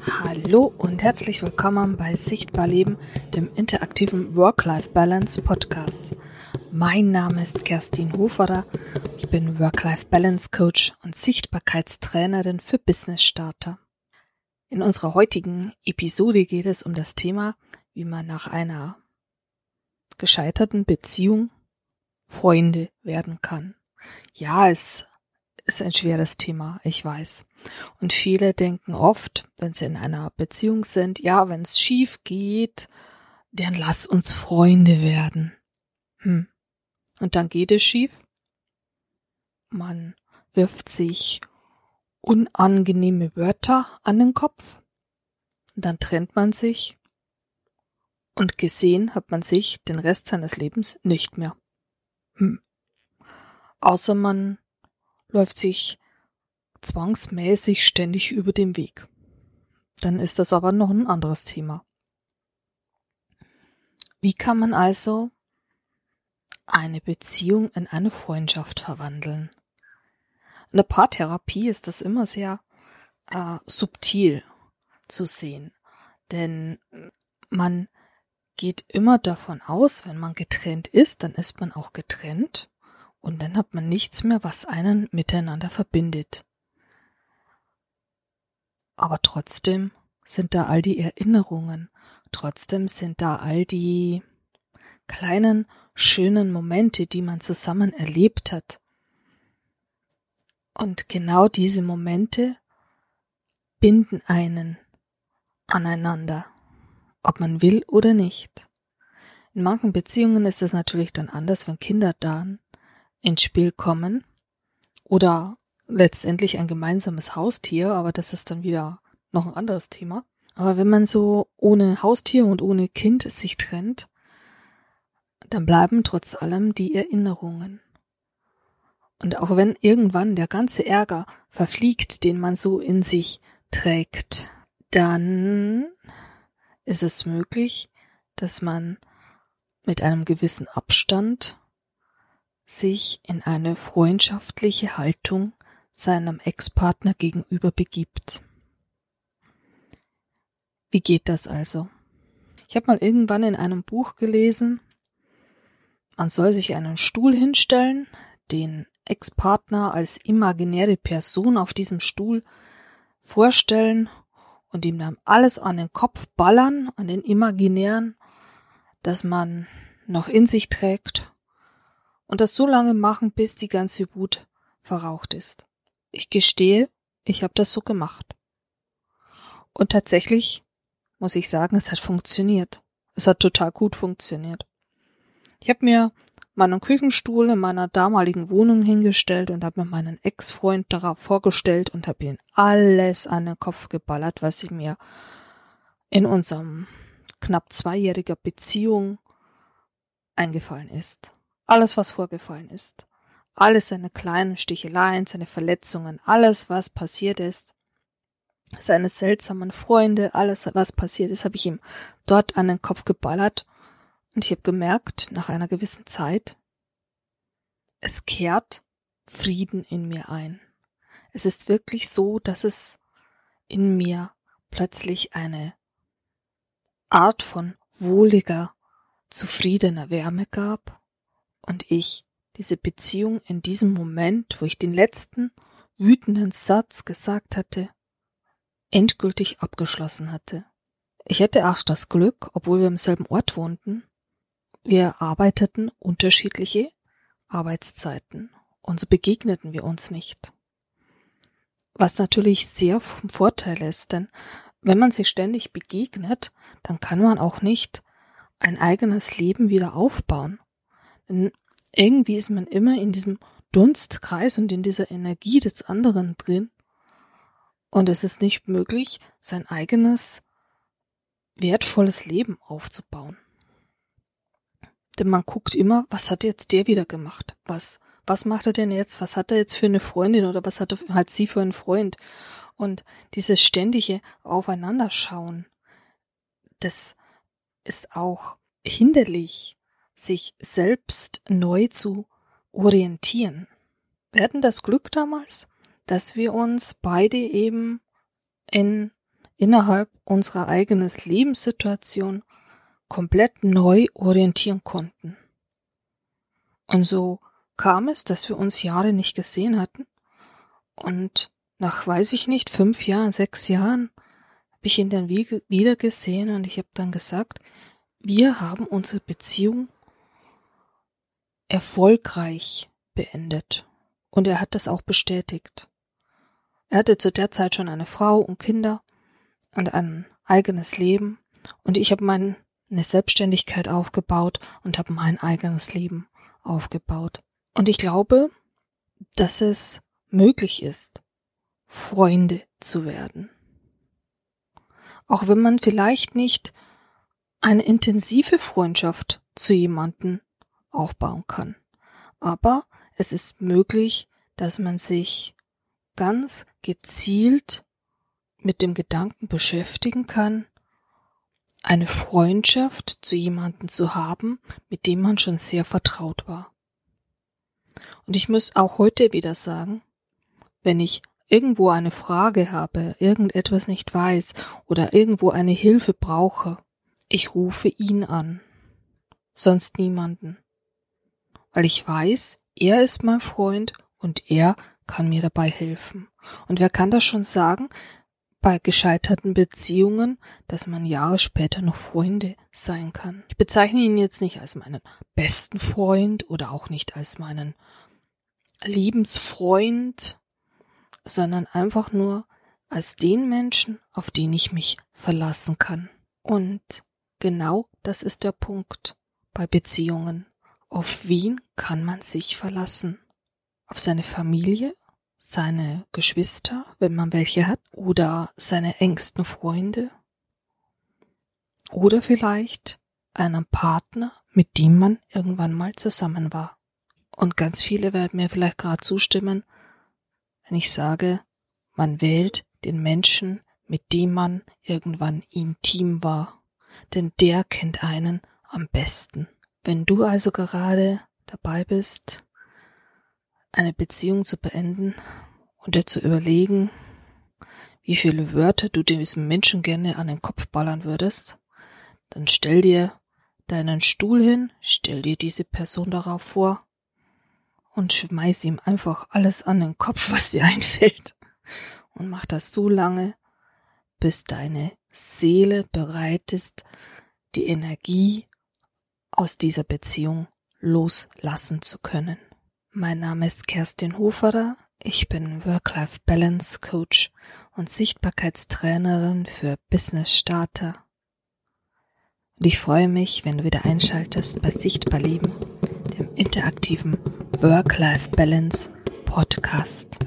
Hallo und herzlich willkommen bei Sichtbar Leben, dem interaktiven Work-Life-Balance Podcast. Mein Name ist Kerstin Hoferer. Ich bin Work-Life-Balance Coach und Sichtbarkeitstrainerin für Business Starter. In unserer heutigen Episode geht es um das Thema, wie man nach einer gescheiterten Beziehung Freunde werden kann. Ja, es ist ein schweres Thema, ich weiß. Und viele denken oft, wenn sie in einer Beziehung sind, ja, wenn es schief geht, dann lass uns Freunde werden. Hm. Und dann geht es schief. Man wirft sich unangenehme Wörter an den Kopf. Dann trennt man sich. Und gesehen hat man sich den Rest seines Lebens nicht mehr. Hm. Außer man läuft sich zwangsmäßig ständig über den Weg. Dann ist das aber noch ein anderes Thema. Wie kann man also eine Beziehung in eine Freundschaft verwandeln? In der Paartherapie ist das immer sehr äh, subtil zu sehen, denn man geht immer davon aus, wenn man getrennt ist, dann ist man auch getrennt und dann hat man nichts mehr, was einen miteinander verbindet. Aber trotzdem sind da all die Erinnerungen, trotzdem sind da all die kleinen, schönen Momente, die man zusammen erlebt hat. Und genau diese Momente binden einen aneinander, ob man will oder nicht. In manchen Beziehungen ist es natürlich dann anders, wenn Kinder da ins Spiel kommen oder letztendlich ein gemeinsames Haustier, aber das ist dann wieder noch ein anderes Thema. Aber wenn man so ohne Haustier und ohne Kind sich trennt, dann bleiben trotz allem die Erinnerungen. Und auch wenn irgendwann der ganze Ärger verfliegt, den man so in sich trägt, dann ist es möglich, dass man mit einem gewissen Abstand sich in eine freundschaftliche Haltung seinem Ex-Partner gegenüber begibt. Wie geht das also? Ich habe mal irgendwann in einem Buch gelesen, man soll sich einen Stuhl hinstellen, den Ex-Partner als imaginäre Person auf diesem Stuhl vorstellen und ihm dann alles an den Kopf ballern, an den imaginären, dass man noch in sich trägt und das so lange machen, bis die ganze Wut verraucht ist. Ich gestehe, ich habe das so gemacht. Und tatsächlich muss ich sagen, es hat funktioniert. Es hat total gut funktioniert. Ich habe mir meinen Küchenstuhl in meiner damaligen Wohnung hingestellt und habe mir meinen Ex-Freund darauf vorgestellt und habe ihm alles an den Kopf geballert, was ich mir in unserem knapp zweijähriger Beziehung eingefallen ist. Alles, was vorgefallen ist. Alles seine kleinen Sticheleien, seine Verletzungen, alles, was passiert ist. Seine seltsamen Freunde, alles, was passiert ist, habe ich ihm dort an den Kopf geballert. Und ich habe gemerkt, nach einer gewissen Zeit, es kehrt Frieden in mir ein. Es ist wirklich so, dass es in mir plötzlich eine Art von wohliger, zufriedener Wärme gab und ich diese Beziehung in diesem Moment, wo ich den letzten wütenden Satz gesagt hatte, endgültig abgeschlossen hatte. Ich hätte auch das Glück, obwohl wir im selben Ort wohnten, wir arbeiteten unterschiedliche Arbeitszeiten und so begegneten wir uns nicht. Was natürlich sehr vom Vorteil ist, denn wenn man sich ständig begegnet, dann kann man auch nicht ein eigenes Leben wieder aufbauen. Denn irgendwie ist man immer in diesem Dunstkreis und in dieser Energie des anderen drin. Und es ist nicht möglich, sein eigenes wertvolles Leben aufzubauen. Denn man guckt immer, was hat jetzt der wieder gemacht? Was, was macht er denn jetzt? Was hat er jetzt für eine Freundin oder was hat, er, hat sie für einen Freund? Und dieses ständige Aufeinanderschauen, das ist auch hinderlich sich selbst neu zu orientieren. Wir hatten das Glück damals, dass wir uns beide eben in innerhalb unserer eigenen Lebenssituation komplett neu orientieren konnten. Und so kam es, dass wir uns Jahre nicht gesehen hatten. Und nach, weiß ich nicht, fünf Jahren, sechs Jahren habe ich ihn dann wieder gesehen und ich habe dann gesagt, wir haben unsere Beziehung erfolgreich beendet. Und er hat das auch bestätigt. Er hatte zu der Zeit schon eine Frau und Kinder und ein eigenes Leben. Und ich habe meine Selbstständigkeit aufgebaut und habe mein eigenes Leben aufgebaut. Und ich glaube, dass es möglich ist, Freunde zu werden. Auch wenn man vielleicht nicht eine intensive Freundschaft zu jemanden aufbauen kann. Aber es ist möglich, dass man sich ganz gezielt mit dem Gedanken beschäftigen kann, eine Freundschaft zu jemanden zu haben, mit dem man schon sehr vertraut war. Und ich muss auch heute wieder sagen, wenn ich irgendwo eine Frage habe, irgendetwas nicht weiß oder irgendwo eine Hilfe brauche, ich rufe ihn an, sonst niemanden. Weil ich weiß, er ist mein Freund und er kann mir dabei helfen. Und wer kann das schon sagen, bei gescheiterten Beziehungen, dass man Jahre später noch Freunde sein kann. Ich bezeichne ihn jetzt nicht als meinen besten Freund oder auch nicht als meinen Liebensfreund, sondern einfach nur als den Menschen, auf den ich mich verlassen kann. Und genau das ist der Punkt bei Beziehungen. Auf wen kann man sich verlassen? Auf seine Familie? Seine Geschwister, wenn man welche hat? Oder seine engsten Freunde? Oder vielleicht einen Partner, mit dem man irgendwann mal zusammen war. Und ganz viele werden mir vielleicht gerade zustimmen, wenn ich sage, man wählt den Menschen, mit dem man irgendwann intim war. Denn der kennt einen am besten. Wenn du also gerade dabei bist, eine Beziehung zu beenden und dir zu überlegen, wie viele Wörter du diesem Menschen gerne an den Kopf ballern würdest, dann stell dir deinen Stuhl hin, stell dir diese Person darauf vor und schmeiß ihm einfach alles an den Kopf, was dir einfällt. Und mach das so lange, bis deine Seele bereit ist, die Energie aus dieser Beziehung loslassen zu können. Mein Name ist Kerstin Hoferer. Ich bin Work-Life-Balance Coach und Sichtbarkeitstrainerin für Business Starter. Und ich freue mich, wenn du wieder einschaltest bei Sichtbar Leben, dem interaktiven Work-Life-Balance Podcast.